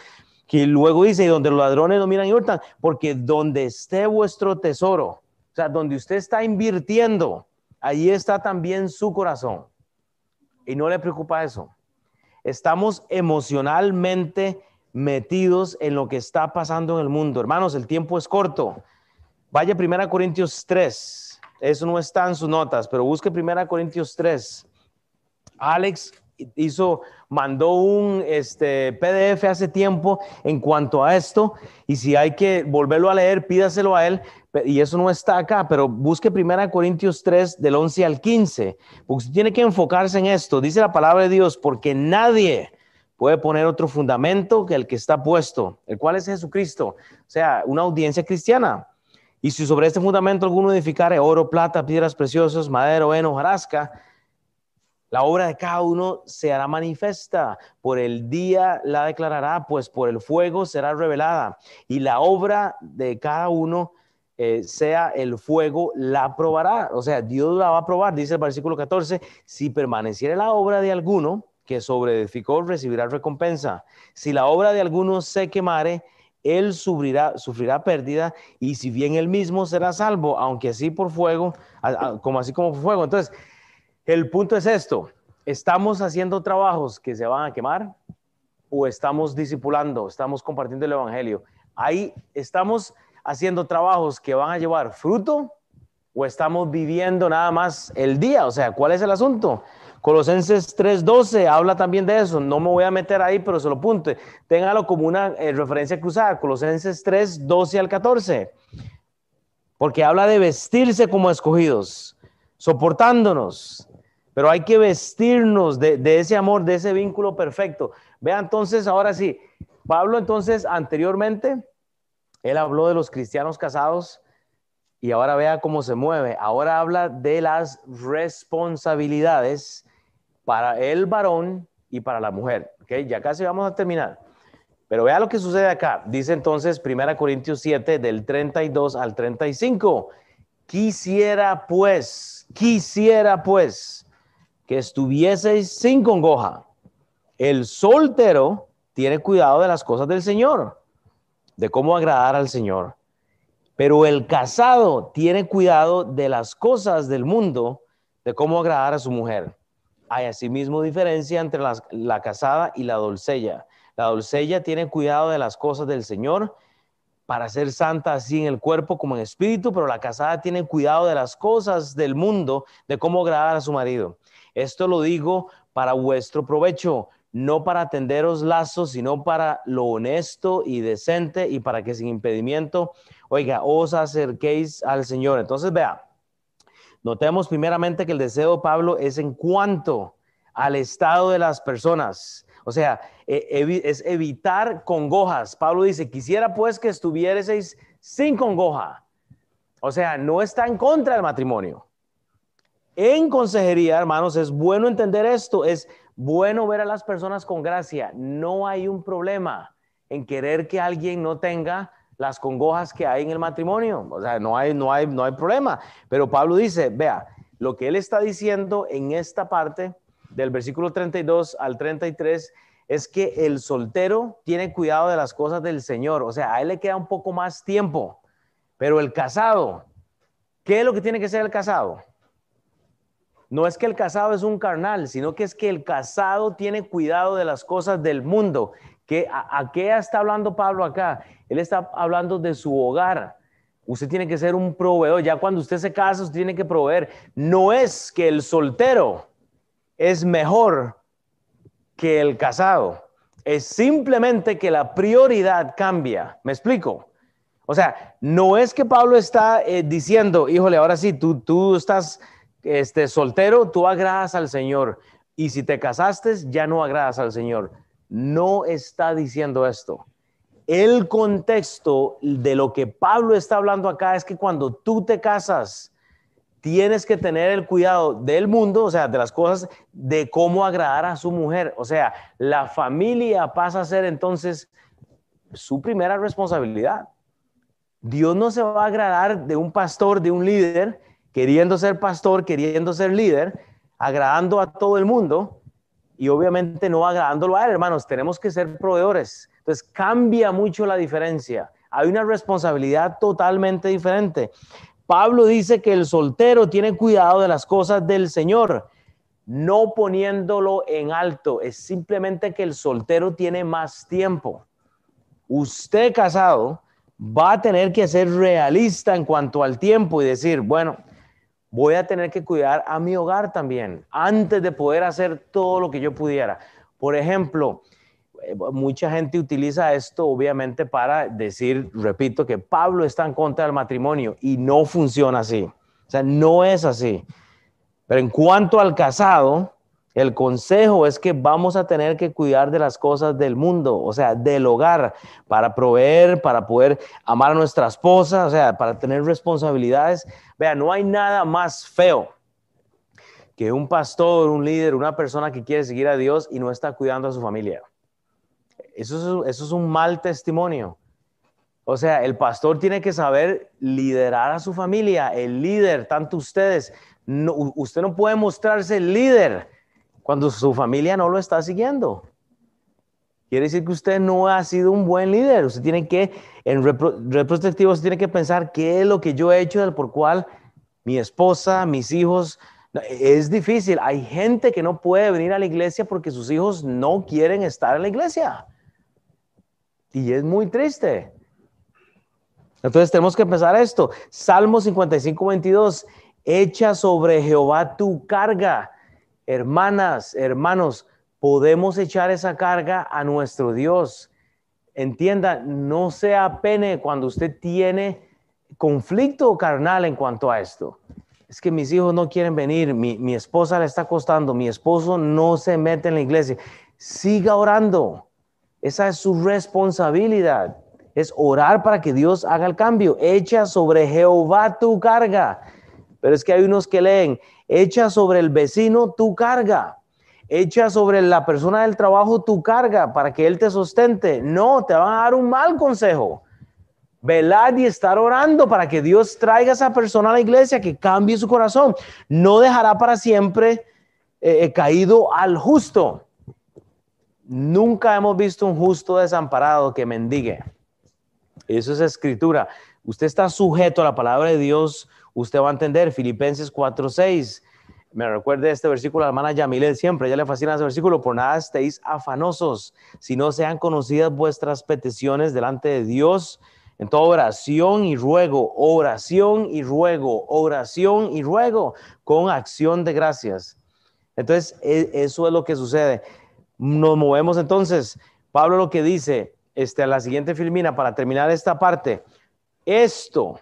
Que luego dice, y donde los ladrones no minan y hurtan, porque donde esté vuestro tesoro, o sea, donde usted está invirtiendo, ahí está también su corazón y no le preocupa eso. Estamos emocionalmente metidos en lo que está pasando en el mundo. Hermanos, el tiempo es corto. Vaya 1 Corintios 3. Eso no está en sus notas, pero busque 1 Corintios 3. Alex hizo, mandó un este, PDF hace tiempo en cuanto a esto, y si hay que volverlo a leer, pídaselo a él, y eso no está acá, pero busque 1 Corintios 3 del 11 al 15, porque usted tiene que enfocarse en esto. Dice la palabra de Dios, porque nadie puede poner otro fundamento que el que está puesto, el cual es Jesucristo, o sea, una audiencia cristiana. Y si sobre este fundamento alguno edificare oro, plata, piedras preciosas, madera, heno, hojarasca, la obra de cada uno se hará manifiesta, por el día la declarará, pues por el fuego será revelada. Y la obra de cada uno eh, sea el fuego, la probará. O sea, Dios la va a probar, dice el versículo 14, si permaneciera la obra de alguno que sobreedificó, recibirá recompensa. Si la obra de alguno se quemare, él sufrirá, sufrirá pérdida y si bien él mismo será salvo, aunque así por fuego, como así como por fuego. Entonces, el punto es esto, ¿estamos haciendo trabajos que se van a quemar o estamos discipulando, estamos compartiendo el Evangelio? Ahí estamos haciendo trabajos que van a llevar fruto o estamos viviendo nada más el día? O sea, ¿cuál es el asunto? Colosenses 3:12 habla también de eso. No me voy a meter ahí, pero se lo punte. Téngalo como una eh, referencia cruzada. Colosenses 3:12 al 14. Porque habla de vestirse como escogidos, soportándonos. Pero hay que vestirnos de, ese amor, de ese vínculo perfecto. Vea entonces, ahora sí, Pablo entonces anteriormente él habló de los cristianos casados y ahora vea cómo se mueve. Ahora habla de las responsabilidades para el varón y para la mujer. ¿okay? Ya casi vamos a terminar. Pero vea lo que sucede acá. Dice entonces 1 Corintios 7 del 32 al 35. Quisiera pues, quisiera pues que estuvieseis sin congoja. El soltero tiene cuidado de las cosas del Señor de cómo agradar al Señor. Pero el casado tiene cuidado de las cosas del mundo, de cómo agradar a su mujer. Hay asimismo diferencia entre la, casada y la doncella. La doncella tiene cuidado de las cosas del Señor para ser santa así en el cuerpo como en espíritu, pero la casada tiene cuidado de las cosas del mundo, de cómo agradar a su marido. Esto lo digo para vuestro provecho, no para atenderos lazos, sino para lo honesto y decente y para que sin impedimento, oiga, os acerquéis al Señor. Entonces, vea, notemos primeramente que el deseo de Pablo es en cuanto al estado de las personas. O sea, e, es evitar congojas. Pablo dice, quisiera pues que estuvierais sin congoja. O sea, no está en contra del matrimonio. En consejería, hermanos, es bueno entender esto, es bueno ver a las personas con gracia. No hay un problema en querer que alguien no tenga las congojas que hay en el matrimonio. O sea, no hay, no hay, no hay problema. Pero Pablo dice, vea, lo que él está diciendo en esta parte del versículo 32 al 33 es que el soltero tiene cuidado de las cosas del Señor, o sea, a él le queda un poco más tiempo, pero el casado, ¿qué es lo que tiene que ser el casado? No es que el casado es un carnal, sino que es que el casado tiene cuidado de las cosas del mundo. ¿Qué, a, qué está hablando Pablo acá? Él está hablando de su hogar. Usted tiene que ser un proveedor. Ya cuando usted se casa, usted tiene que proveer. No es que el soltero es mejor que el casado. Es simplemente que la prioridad cambia. ¿Me explico? O sea, no es que Pablo está eh, diciendo, híjole, ahora sí, tú, tú estás este, soltero, tú agradas al Señor. Y si te casaste, ya no agradas al Señor. No está diciendo esto. El contexto de lo que Pablo está hablando acá es que cuando tú te casas, tienes que tener el cuidado del mundo, o sea, de las cosas, de cómo agradar a su mujer. O sea, la familia pasa a ser entonces su primera responsabilidad. Dios no se va a agradar de un pastor, de un líder, queriendo ser pastor, queriendo ser líder, agradando a todo el mundo y obviamente no agradándolo a él, hermanos. Tenemos que ser proveedores. Entonces cambia mucho la diferencia. Hay una responsabilidad totalmente diferente. Pablo dice que el soltero tiene cuidado de las cosas del Señor, no poniéndolo en alto, es simplemente que el soltero tiene más tiempo. Usted casado va a tener que ser realista en cuanto al tiempo y decir, bueno, voy a tener que cuidar a mi hogar también antes de poder hacer todo lo que yo pudiera. Por ejemplo, eh, mucha gente utiliza esto obviamente para decir, repito, que Pablo está en contra del matrimonio y no funciona así. O sea, no es así. Pero en cuanto al casado, el consejo es que vamos a tener que cuidar de las cosas del mundo, o sea, del hogar, para proveer, para poder amar a nuestra esposa, o sea, para tener responsabilidades. Vea, no hay nada más feo que un pastor, un líder, una persona que quiere seguir a Dios y no está cuidando a su familia. Eso es, un mal testimonio. O sea, el pastor tiene que saber liderar a su familia, el líder, tanto ustedes. usted no puede mostrarse líder cuando su familia no lo está siguiendo. Quiere decir que usted no ha sido un buen líder. Usted tiene que, en retrospectivo, usted tiene que pensar qué es lo que yo he hecho por cual mi esposa, mis hijos, es difícil. Hay gente que no puede venir a la iglesia porque sus hijos no quieren estar en la iglesia. Y es muy triste. Entonces tenemos que pensar esto. Salmo 55, 22. Echa sobre Jehová tu carga. Hermanas, hermanos, podemos echar esa carga a nuestro Dios. Entienda, no sea pene cuando usted tiene conflicto carnal en cuanto a esto. Es que mis hijos no quieren venir, mi, mi esposa le está costando, mi esposo no se mete en la iglesia. Siga orando. Esa es su responsabilidad. Es orar para que Dios haga el cambio. Echa sobre Jehová tu carga. Pero es que hay unos que leen, echa sobre el vecino tu carga. Echa sobre la persona del trabajo tu carga para que él te sustente. No, te van a dar un mal consejo. Velad y estar orando para que Dios traiga a esa persona a la iglesia, que cambie su corazón. No dejará para siempre eh, eh, caído al justo. Nunca hemos visto un justo desamparado que mendigue. Eso es escritura. Usted está sujeto a la palabra de Dios. Usted va a entender Filipenses 4:6. me recuerde este versículo a la hermana Yamilet siempre, ella le fascina ese versículo, por nada estéis afanosos, si no sean conocidas vuestras peticiones delante de Dios en toda oración y ruego, oración y ruego, oración y ruego, con acción de gracias. Entonces, e, eso es lo que sucede. Nos movemos entonces. Pablo lo que dice, este, a la siguiente filmina, para terminar esta parte, esto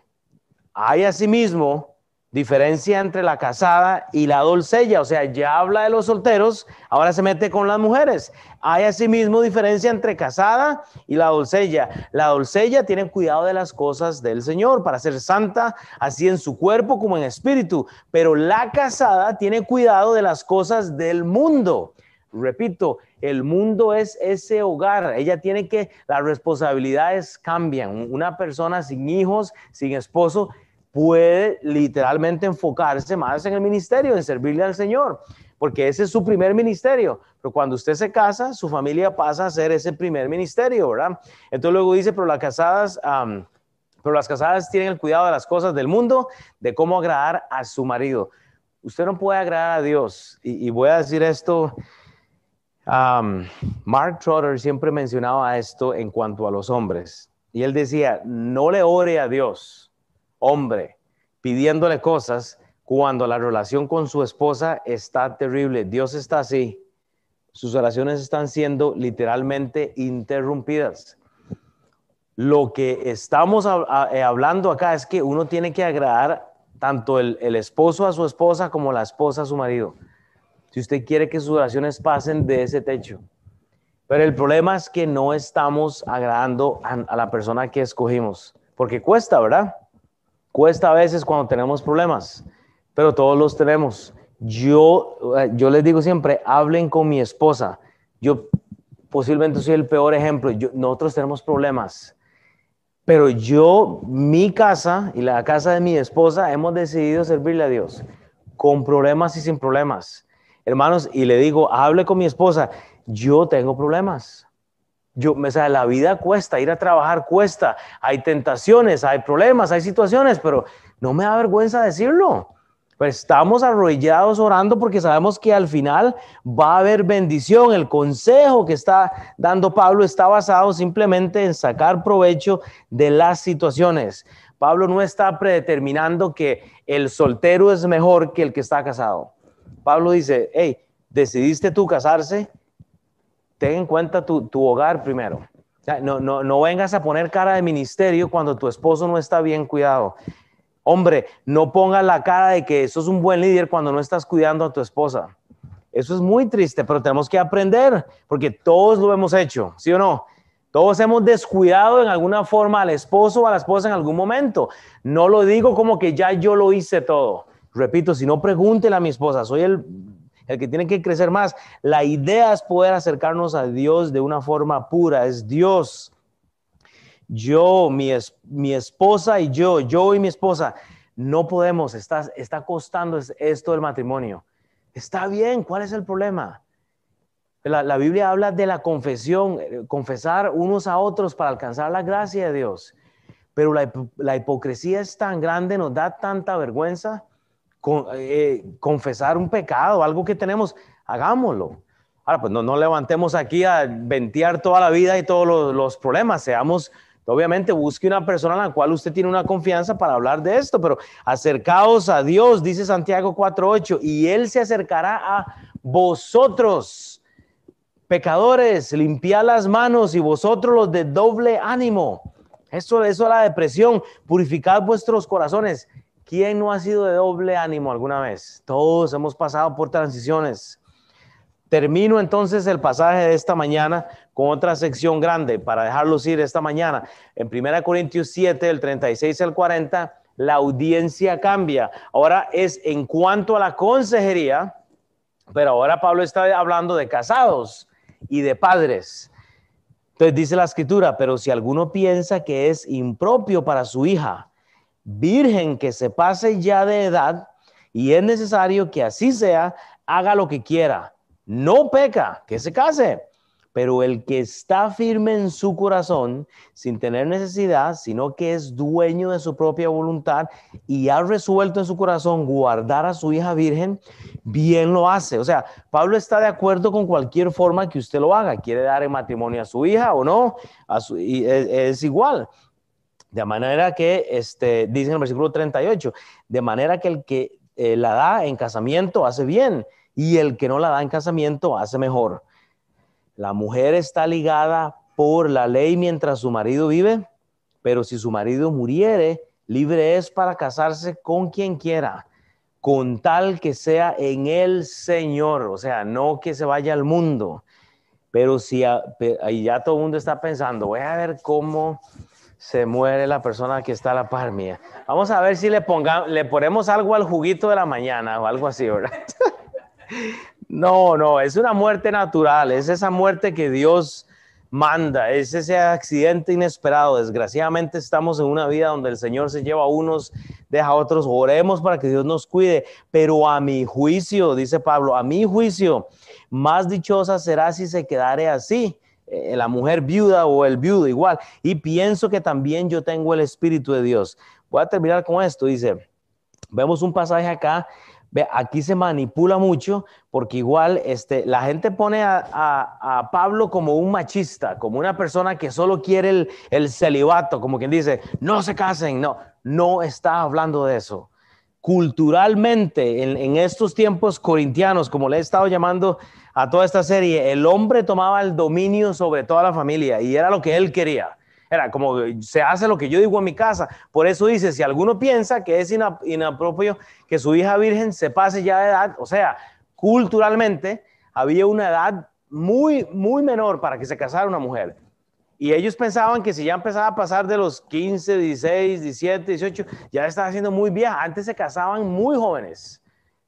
hay asimismo diferencia entre la casada y la doncella, o sea, ya habla de los solteros, ahora se mete con las mujeres. Hay asimismo diferencia entre casada y la doncella. La doncella tiene cuidado de las cosas del Señor para ser santa, así en su cuerpo como en espíritu, pero la casada tiene cuidado de las cosas del mundo. Repito, el mundo es ese hogar. Ella tiene que, las responsabilidades cambian. Una persona sin hijos, sin esposo, puede literalmente enfocarse más en el ministerio, en servirle al Señor, porque ese es su primer ministerio. Pero cuando usted se casa, su familia pasa a ser ese primer ministerio, ¿verdad? Entonces luego dice, pero las casadas, pero las casadas tienen el cuidado de las cosas del mundo, de cómo agradar a su marido. Usted no puede agradar a Dios. Y, voy a decir esto. Mark Trotter siempre mencionaba esto en cuanto a los hombres. Y él decía, no le ore a Dios hombre pidiéndole cosas cuando la relación con su esposa está terrible. Dios está así. Sus oraciones están siendo literalmente interrumpidas. Lo que estamos eh, hablando acá es que uno tiene que agradar tanto el, el esposo a su esposa como la esposa a su marido. Si usted quiere que sus oraciones pasen de ese techo. Pero el problema es que no estamos agradando a la persona que escogimos, porque cuesta, ¿verdad? Cuesta a veces cuando tenemos problemas, pero todos los tenemos. Yo, eh, yo les digo siempre, hablen con mi esposa. Yo posiblemente soy el peor ejemplo. nosotros tenemos problemas, pero yo, mi casa y la casa de mi esposa, hemos decidido servirle a Dios, con problemas y sin problemas. Hermanos, y le digo, hable con mi esposa, yo tengo problemas. Yo, o sea, la vida cuesta, ir a trabajar cuesta, hay tentaciones, hay problemas, hay situaciones, pero no me da vergüenza decirlo. Pues estamos arrollados orando porque sabemos que al final va a haber bendición. El consejo que está dando Pablo está basado simplemente en sacar provecho de las situaciones. Pablo no está predeterminando que el soltero es mejor que el que está casado. Pablo dice, hey, decidiste tú casarse, ten en cuenta tu, hogar primero. no, no, no vengas a poner cara de ministerio cuando tu esposo no está bien cuidado. Hombre, no pongas la cara de que sos un buen líder cuando no estás cuidando a tu esposa. Eso es muy triste, pero tenemos que aprender, porque todos lo hemos hecho, ¿sí o no? Todos hemos descuidado en alguna forma al esposo o a la esposa en algún momento. No lo digo como que ya yo lo hice todo. Repito, si no pregúntele a mi esposa, soy el el que tiene que crecer más. La idea es poder acercarnos a Dios de una forma pura, es Dios. Yo, mi, mi esposa y yo, yo y mi esposa, no podemos, está, está costando esto del matrimonio. Está bien, ¿cuál es el problema? La, Biblia habla de la confesión, eh, confesar unos a otros para alcanzar la gracia de Dios. Pero la, la hipocresía es tan grande, nos da tanta vergüenza eh, confesar un pecado, algo que tenemos, hagámoslo. Ahora, pues no, no levantemos aquí a ventear toda la vida y todos los, problemas, seamos, obviamente busque una persona en la cual usted tiene una confianza para hablar de esto, pero acercaos a Dios, dice Santiago 4.8, y Él se acercará a vosotros, pecadores, limpiad las manos y vosotros los de doble ánimo. Eso, eso es la depresión, purificad vuestros corazones ¿Quién no ha sido de doble ánimo alguna vez? Todos hemos pasado por transiciones. Termino entonces el pasaje de esta mañana con otra sección grande para dejarlos ir esta mañana. En 1 Corintios 7, del 36 al 40, la audiencia cambia. Ahora es en cuanto a la consejería, pero ahora Pablo está hablando de casados y de padres. Entonces dice la escritura, pero si alguno piensa que es impropio para su hija, virgen que se pase ya de edad y es necesario que así sea, haga lo que quiera. No peca, que se case. Pero el que está firme en su corazón, sin tener necesidad, sino que es dueño de su propia voluntad y ha resuelto en su corazón guardar a su hija virgen, bien lo hace. O sea, Pablo está de acuerdo con cualquier forma que usted lo haga. Quiere dar en matrimonio a su hija o no, es, igual. De manera que, este, dice en el versículo 38, de manera que el que eh, la da en casamiento hace bien y el que no la da en casamiento hace mejor. La mujer está ligada por la ley mientras su marido vive, pero si su marido muriere, libre es para casarse con quien quiera con tal que sea en el Señor, o sea, no que se vaya al mundo. Pero si ahí ya todo el mundo está pensando, voy a ver cómo se muere la persona que está a la par mía. Vamos a ver si le, ponga, le ponemos algo al juguito de la mañana o algo así, ¿verdad? no, no, es una muerte natural, es esa muerte que Dios manda, es ese accidente inesperado. Desgraciadamente estamos en una vida donde el Señor se lleva a unos, deja a otros. Oremos para que Dios nos cuide, pero a mi juicio, dice Pablo, a mi juicio, más dichosa será si se quedare así. Eh, la mujer viuda o el viudo igual. Y pienso que también yo tengo el Espíritu de Dios. Voy a terminar con esto. Dice, vemos un pasaje acá aquí se manipula mucho porque igual este, la gente pone a, Pablo como un machista, como una persona que solo quiere el, el celibato, como quien dice, no se casen, no, no está hablando de eso. Culturalmente, en, en estos tiempos corintianos, como le he estado llamando a toda esta serie, el hombre tomaba el dominio sobre toda la familia y era lo que él quería. Era como se hace lo que yo digo en mi casa. Por eso dice, si alguno piensa que es inapropio que su hija virgen se pase ya de edad, o sea, culturalmente había una edad muy, muy menor para que se casara una mujer. Y ellos pensaban que si ya empezaba a pasar de los 15, 16, 17, 18, ya estaba siendo muy vieja. Antes se casaban muy jóvenes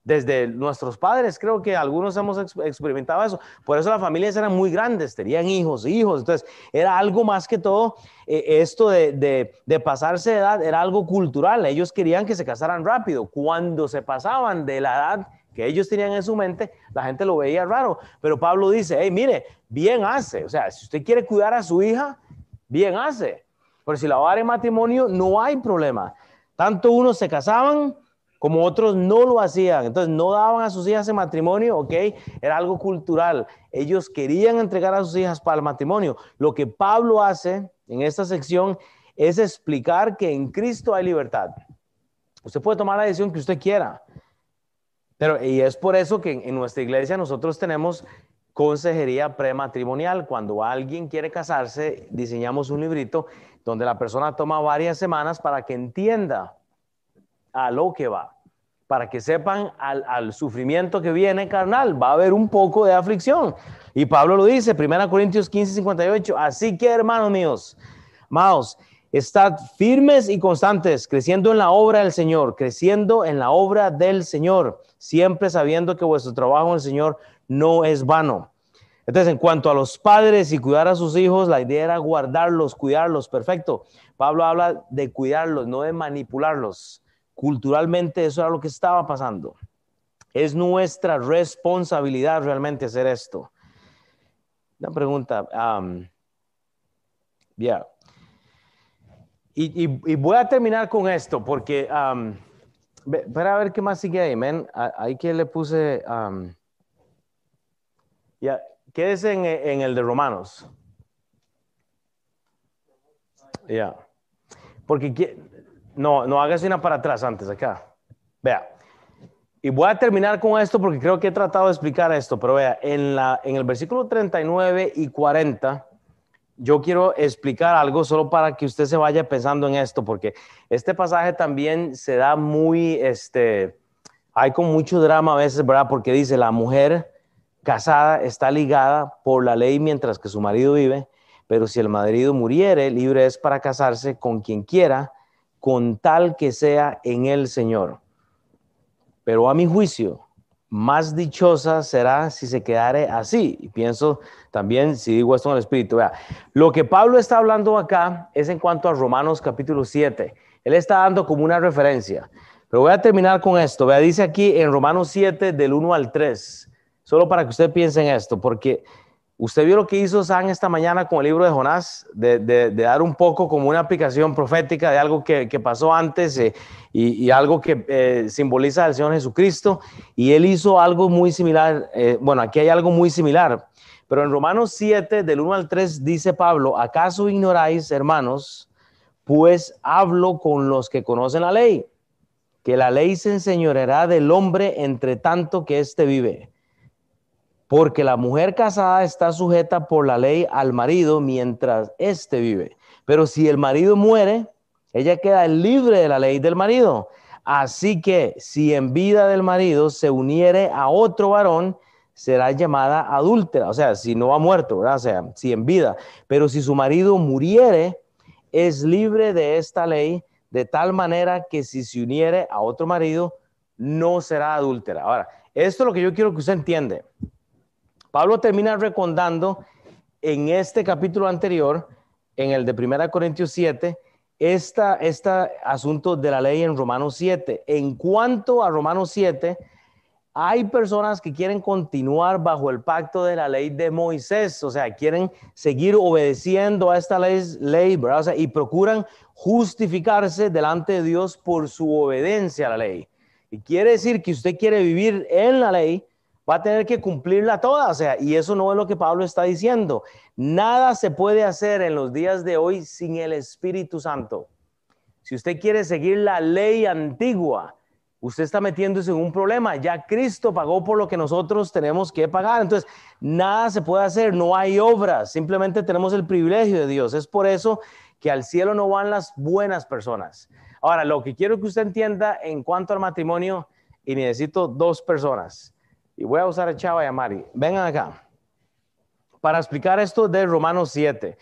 desde nuestros padres, creo que algunos hemos experimentado eso. Por eso las familias eran muy grandes, tenían hijos, hijos. Entonces, era algo más que todo, eh, esto de, de, pasarse de edad, era algo cultural. Ellos querían que se casaran rápido. Cuando se pasaban de la edad que ellos tenían en su mente, la gente lo veía raro. Pero Pablo dice, hey, mire, bien hace. O sea, si usted quiere cuidar a su hija, bien hace. Pero si la va a dar en matrimonio, no hay problema. Tanto unos se casaban como otros no lo hacían. Entonces no daban a sus hijas en matrimonio, ¿ok? Era algo cultural. Ellos querían entregar a sus hijas para el matrimonio. Lo que Pablo hace en esta sección es explicar que en Cristo hay libertad. Usted puede tomar la decisión que usted quiera. Pero, y es por eso que en nuestra iglesia nosotros tenemos consejería prematrimonial. Cuando alguien quiere casarse, diseñamos un librito donde la persona toma varias semanas para que entienda a lo que va para que sepan al, sufrimiento que viene carnal, va a haber un poco de aflicción. Y Pablo lo dice, 1 Corintios 15, 58, así que hermanos míos, amados, estad firmes y constantes, creciendo en la obra del Señor, creciendo en la obra del Señor, siempre sabiendo que vuestro trabajo en el Señor no es vano. Entonces, en cuanto a los padres y cuidar a sus hijos, la idea era guardarlos, cuidarlos, perfecto. Pablo habla de cuidarlos, no de manipularlos. Culturalmente eso era lo que estaba pasando. Es nuestra responsabilidad realmente hacer esto. Una pregunta. ya. Y, voy a terminar con esto porque, um, para ver qué más sigue ahí, men. Ahí que le puse, ya, quédese en, en, el de Romanos. Ya. Porque no, no hagas una para atrás antes, acá. Vea. Y voy a terminar con esto porque creo que he tratado de explicar esto, pero vea, en, la, en el versículo 39 y 40, yo quiero explicar algo solo para que usted se vaya pensando en esto, porque este pasaje también se da muy, este, hay con mucho drama a veces, ¿verdad? Porque dice, la mujer casada está ligada por la ley mientras que su marido vive, pero si el marido muriere, libre es para casarse con quien quiera con tal que sea en el Señor. Pero a mi juicio, más dichosa será si se quedare así. Y pienso también, si digo esto en el Espíritu, vea, lo que Pablo está hablando acá es en cuanto a Romanos capítulo 7. Él está dando como una referencia. Pero voy a terminar con esto. Vea, dice aquí en Romanos 7 del 1 al 3, solo para que usted piense en esto, porque Usted vio lo que hizo San esta mañana con el libro de Jonás, de, dar un poco como una aplicación profética de algo que, pasó antes eh, y, algo que eh, simboliza al Señor Jesucristo. Y él hizo algo muy similar. Eh, bueno, aquí hay algo muy similar. Pero en Romanos 7, del 1 al 3, dice Pablo, ¿acaso ignoráis, hermanos? Pues hablo con los que conocen la ley, que la ley se enseñoreará del hombre entre tanto que éste vive porque la mujer casada está sujeta por la ley al marido mientras éste vive. Pero si el marido muere, ella queda libre de la ley del marido. Así que si en vida del marido se uniere a otro varón, será llamada adúltera. O sea, si no ha muerto, ¿verdad? O sea, si en vida. Pero si su marido muriere, es libre de esta ley, de tal manera que si se uniere a otro marido, no será adúltera. Ahora, esto es lo que yo quiero que usted entiende. Pablo termina recordando en este capítulo anterior, en el de 1 Corintios 7, este asunto de la ley en Romanos 7. En cuanto a Romanos 7, hay personas que quieren continuar bajo el pacto de la ley de Moisés, o sea, quieren seguir obedeciendo a esta ley, ley y procuran justificarse delante de Dios por su obediencia a la ley. Y quiere decir que usted quiere vivir en la ley, va a tener que cumplirla toda, o sea, y eso no es lo que Pablo está diciendo. Nada se puede hacer en los días de hoy sin el Espíritu Santo. Si usted quiere seguir la ley antigua, usted está metiéndose en un problema. Ya Cristo pagó por lo que nosotros tenemos que pagar. Entonces, nada se puede hacer, no hay obras, simplemente tenemos el privilegio de Dios. Es por eso que al cielo no van las buenas personas. Ahora, lo que quiero que usted entienda en cuanto al matrimonio, y necesito dos personas y voy a usar a Chava y a Mari. Vengan acá para explicar esto de Romanos 7.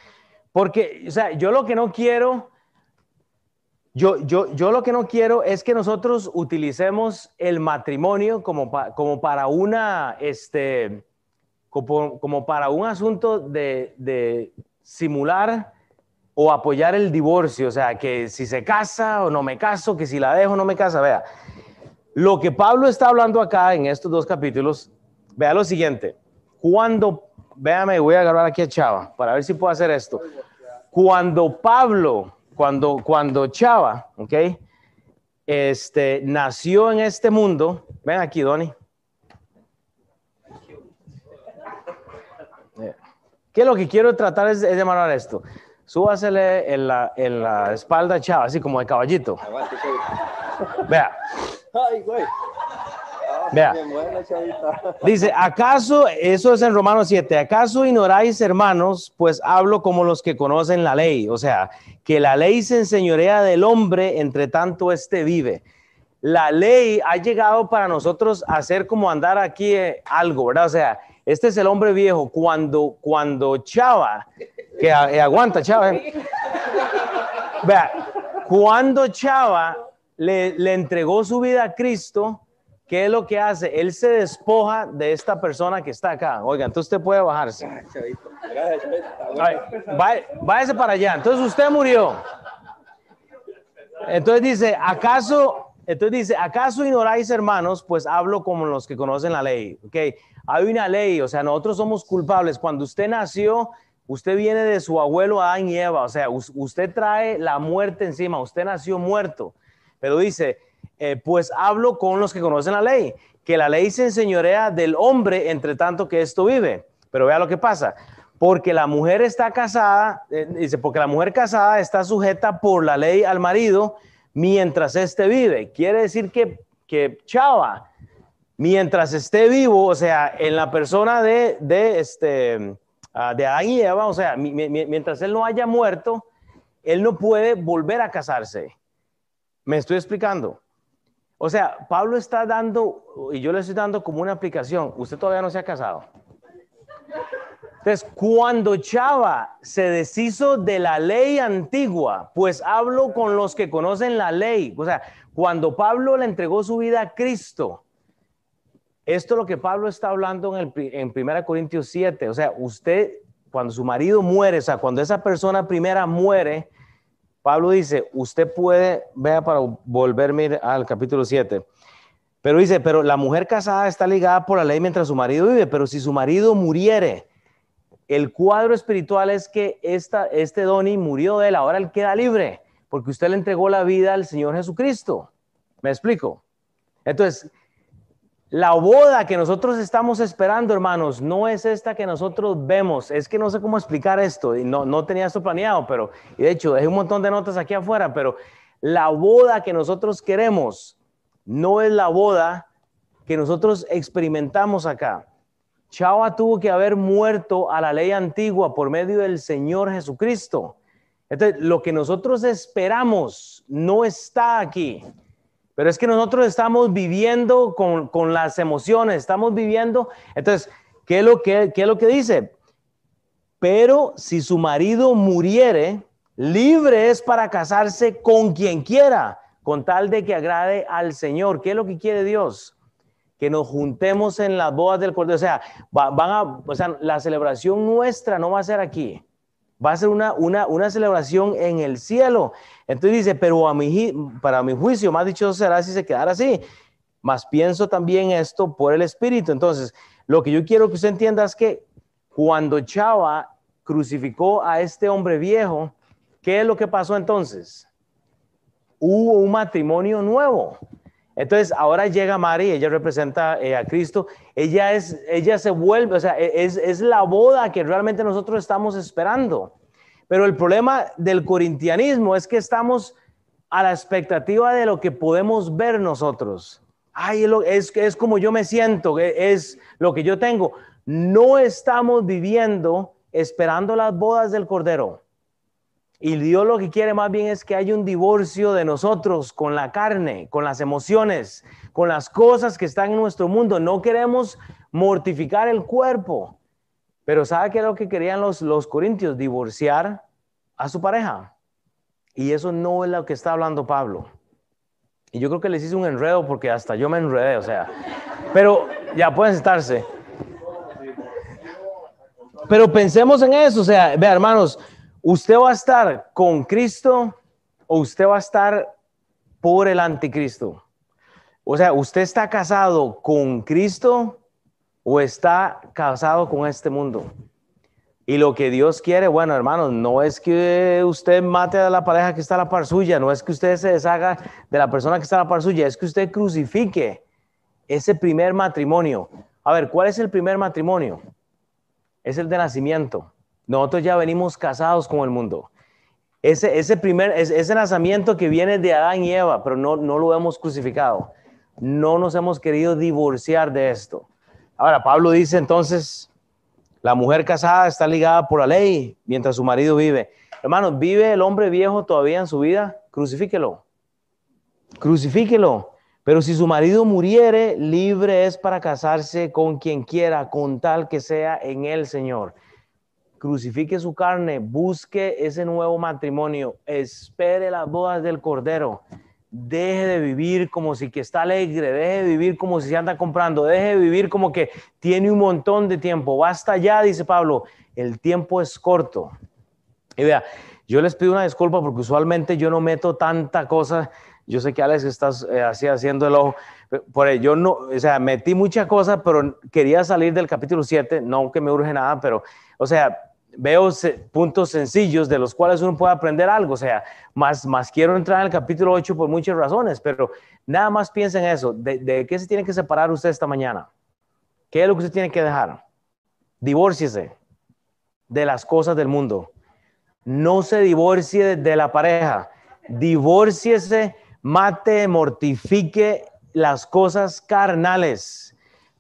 Porque, o sea, yo lo que no quiero, yo, yo, yo lo que no quiero es que nosotros utilicemos el matrimonio como, como para una, este, como, como para un asunto de, de simular o apoyar el divorcio, o sea, que si se casa o no me caso, que si la dejo no me casa, vea. Lo que Pablo está hablando acá en estos dos capítulos, vea lo siguiente. Cuando, véame, voy a agarrar aquí a Chava para ver si puedo hacer esto. Cuando Pablo, cuando, cuando Chava, ok, este, nació en este mundo, ven aquí, Donny. ¿Qué es lo que quiero tratar es, de llamar esto? Súbasele en la, en la espalda Chava, así como de caballito. Vea. Vea. Dice, ¿acaso, eso es en Romanos 7, ¿acaso ignoráis, hermanos? Pues hablo como los que conocen la ley. O sea, que la ley se enseñorea del hombre, entre tanto este vive. La ley ha llegado para nosotros a ser como andar aquí eh, algo, ¿verdad? O sea, este es el hombre viejo. Cuando, cuando Chava, que eh, aguanta Chava, eh. vea, cuando Chava le, entregó su vida a Cristo, ¿qué es lo que hace? Él se despoja de esta persona que está acá. Oiga, entonces usted puede bajarse. váyase para allá. Entonces usted murió. Entonces dice, ¿acaso, entonces dice, ¿acaso ignoráis, hermanos? Pues hablo como los que conocen la ley. Ok, hay una ley, o sea, nosotros somos culpables. Cuando usted nació, usted viene de su abuelo Adán y Eva, o sea, usted trae la muerte encima, usted nació muerto. Pero dice, eh, pues hablo con los que conocen la ley, que la ley se enseñorea del hombre entre tanto que esto vive. Pero vea lo que pasa. Porque la mujer está casada, eh, dice, porque la mujer casada está sujeta por la ley al marido mientras éste vive. Quiere decir que, que chava, mientras esté vivo, o sea, en la persona de, de este, ah, de Adán Eva, o sea, mientras él no haya muerto, él no puede volver a casarse. Me estoy explicando. O sea, Pablo está dando, y yo le estoy dando como una aplicación, usted todavía no se ha casado. Entonces, cuando Chava se deshizo de la ley antigua, pues hablo con los que conocen la ley. O sea, cuando Pablo le entregó su vida a Cristo, esto es lo que Pablo está hablando en, el, en 1 Corintios 7. O sea, usted, cuando su marido muere, o sea, cuando esa persona primera muere, Pablo dice, usted puede, vea para volverme al capítulo 7, pero dice, pero la mujer casada está ligada por la ley mientras su marido vive, pero si su marido muriere, el cuadro espiritual es que esta, este Donny murió de él, ahora él queda libre, porque usted le entregó la vida al Señor Jesucristo. ¿Me explico? Entonces, la boda que nosotros estamos esperando, hermanos, no es esta que nosotros vemos. Es que no sé cómo explicar esto y no, no tenía esto planeado, pero y de hecho dejé un montón de notas aquí afuera, pero la boda que nosotros queremos no es la boda que nosotros experimentamos acá. Chava tuvo que haber muerto a la ley antigua por medio del Señor Jesucristo. Entonces, lo que nosotros esperamos no está aquí. Pero es que nosotros estamos viviendo con, las emociones, estamos viviendo. Entonces, ¿qué es, lo que, ¿qué es lo que dice? Pero si su marido muriere, libre es para casarse con quien quiera, con tal de que agrade al Señor. ¿Qué es lo que quiere Dios? Que nos juntemos en las bodas del Cordero. O sea, van a, o sea, la celebración nuestra no va a ser aquí va a ser una, una, una celebración en el cielo. Entonces dice, pero a mi, para mi juicio, más dicho será si se quedara así. Más pienso también esto por el Espíritu. Entonces, lo que yo quiero que usted entienda es que cuando Chava crucificó a este hombre viejo, ¿qué es lo que pasó entonces? Hubo un matrimonio nuevo. Entonces, ahora llega Mari, ella representa eh, a Cristo, ella, es, ella se vuelve, o sea, e, es, es la boda que realmente nosotros estamos esperando. Pero el problema del corintianismo es que estamos a la expectativa de lo que podemos ver nosotros. Ay, es, es como yo me siento, e, es lo que yo tengo. No estamos viviendo esperando las bodas del Cordero. Y Dios lo que quiere más bien es que haya un divorcio de nosotros con la carne, con las emociones, con las cosas que están en nuestro mundo. No queremos mortificar el cuerpo. Pero ¿sabe qué es lo que querían los, los corintios? Divorciar a su pareja. Y eso no es lo que está hablando Pablo. Y yo creo que les hice un enredo porque hasta yo me enredé, o sea. Pero ya pueden sentarse. Pero pensemos en eso, o sea, vea hermanos, ¿Usted va a estar con Cristo o usted va a estar por el anticristo? O sea, ¿usted está casado con Cristo o está casado con este mundo? Y lo que Dios quiere, bueno, hermanos, no es que usted mate a la pareja que está a la par suya, no es que usted se deshaga de la persona que está a la par suya, es que usted crucifique ese primer matrimonio. A ver, ¿cuál es el primer matrimonio? Es el de nacimiento. Nosotros ya venimos casados con el mundo. Ese, ese primer, ese nacimiento que viene de Adán y Eva, pero no, no lo hemos crucificado. No nos hemos querido divorciar de esto. Ahora, Pablo dice entonces, la mujer casada está ligada por la ley mientras su marido vive. Hermanos, ¿vive el hombre viejo todavía en su vida? Crucifíquelo. Crucifíquelo. Pero si su marido muriere, libre es para casarse con quien quiera, con tal que sea en el Señor crucifique su carne, busque ese nuevo matrimonio, espere las bodas del Cordero, deje de vivir como si que está alegre, deje de vivir como si se anda comprando, deje de vivir como que tiene un montón de tiempo, basta ya, dice Pablo, el tiempo es corto. Y vea, yo les pido una disculpa porque usualmente yo no meto tanta cosa. Yo sé que Alex estás eh, así haciendo el ojo. Por ello, yo no, o sea, metí mucha cosa, pero quería salir del capítulo 7, no que me urge nada, pero, o sea, veo puntos sencillos de los cuales uno puede aprender algo. O sea, más, más quiero entrar en el capítulo 8 por muchas razones, pero nada más piensa en eso. ¿De, qué se tiene que separar usted esta mañana? ¿Qué es lo que usted tiene que dejar? Divórciese de las cosas del mundo. No se divorcie de la pareja. Divórciese, mate, mortifique las cosas carnales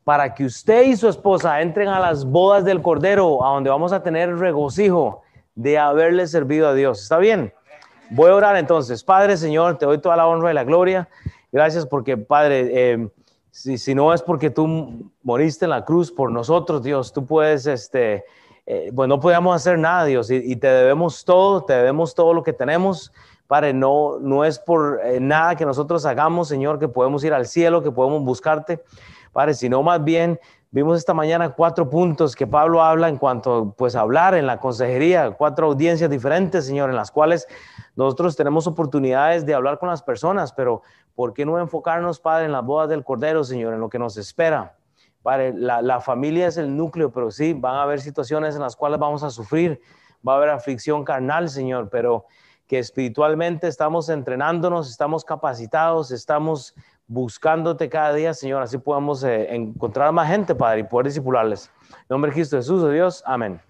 para que usted y su esposa entren a las bodas del Cordero, a donde vamos a tener regocijo de haberle servido a Dios. ¿Está bien? Voy a orar entonces. Padre, Señor, te doy toda la honra y la gloria. Gracias porque, Padre, eh, si, no es porque tú moriste en la cruz por nosotros, Dios, tú puedes, este, eh, pues no podíamos hacer nada, Dios, y, te debemos todo, te debemos todo lo que tenemos. Padre, no, no es por eh, nada que nosotros hagamos, Señor, que podemos ir al cielo, que podemos buscarte. Padre, sino más bien vimos esta mañana cuatro puntos que Pablo habla en cuanto pues a hablar en la consejería, cuatro audiencias diferentes, Señor, en las cuales nosotros tenemos oportunidades de hablar con las personas, pero ¿por qué no enfocarnos, Padre, en las bodas del Cordero, Señor, en lo que nos espera? Padre, la, la familia es el núcleo, pero sí, van a haber situaciones en las cuales vamos a sufrir, va a haber aflicción carnal, Señor, pero que espiritualmente estamos entrenándonos, estamos capacitados, estamos buscándote cada día, Señor, así podamos eh, encontrar más gente, Padre, y poder discipularles. En nombre de Cristo Jesús, oh Dios, amén.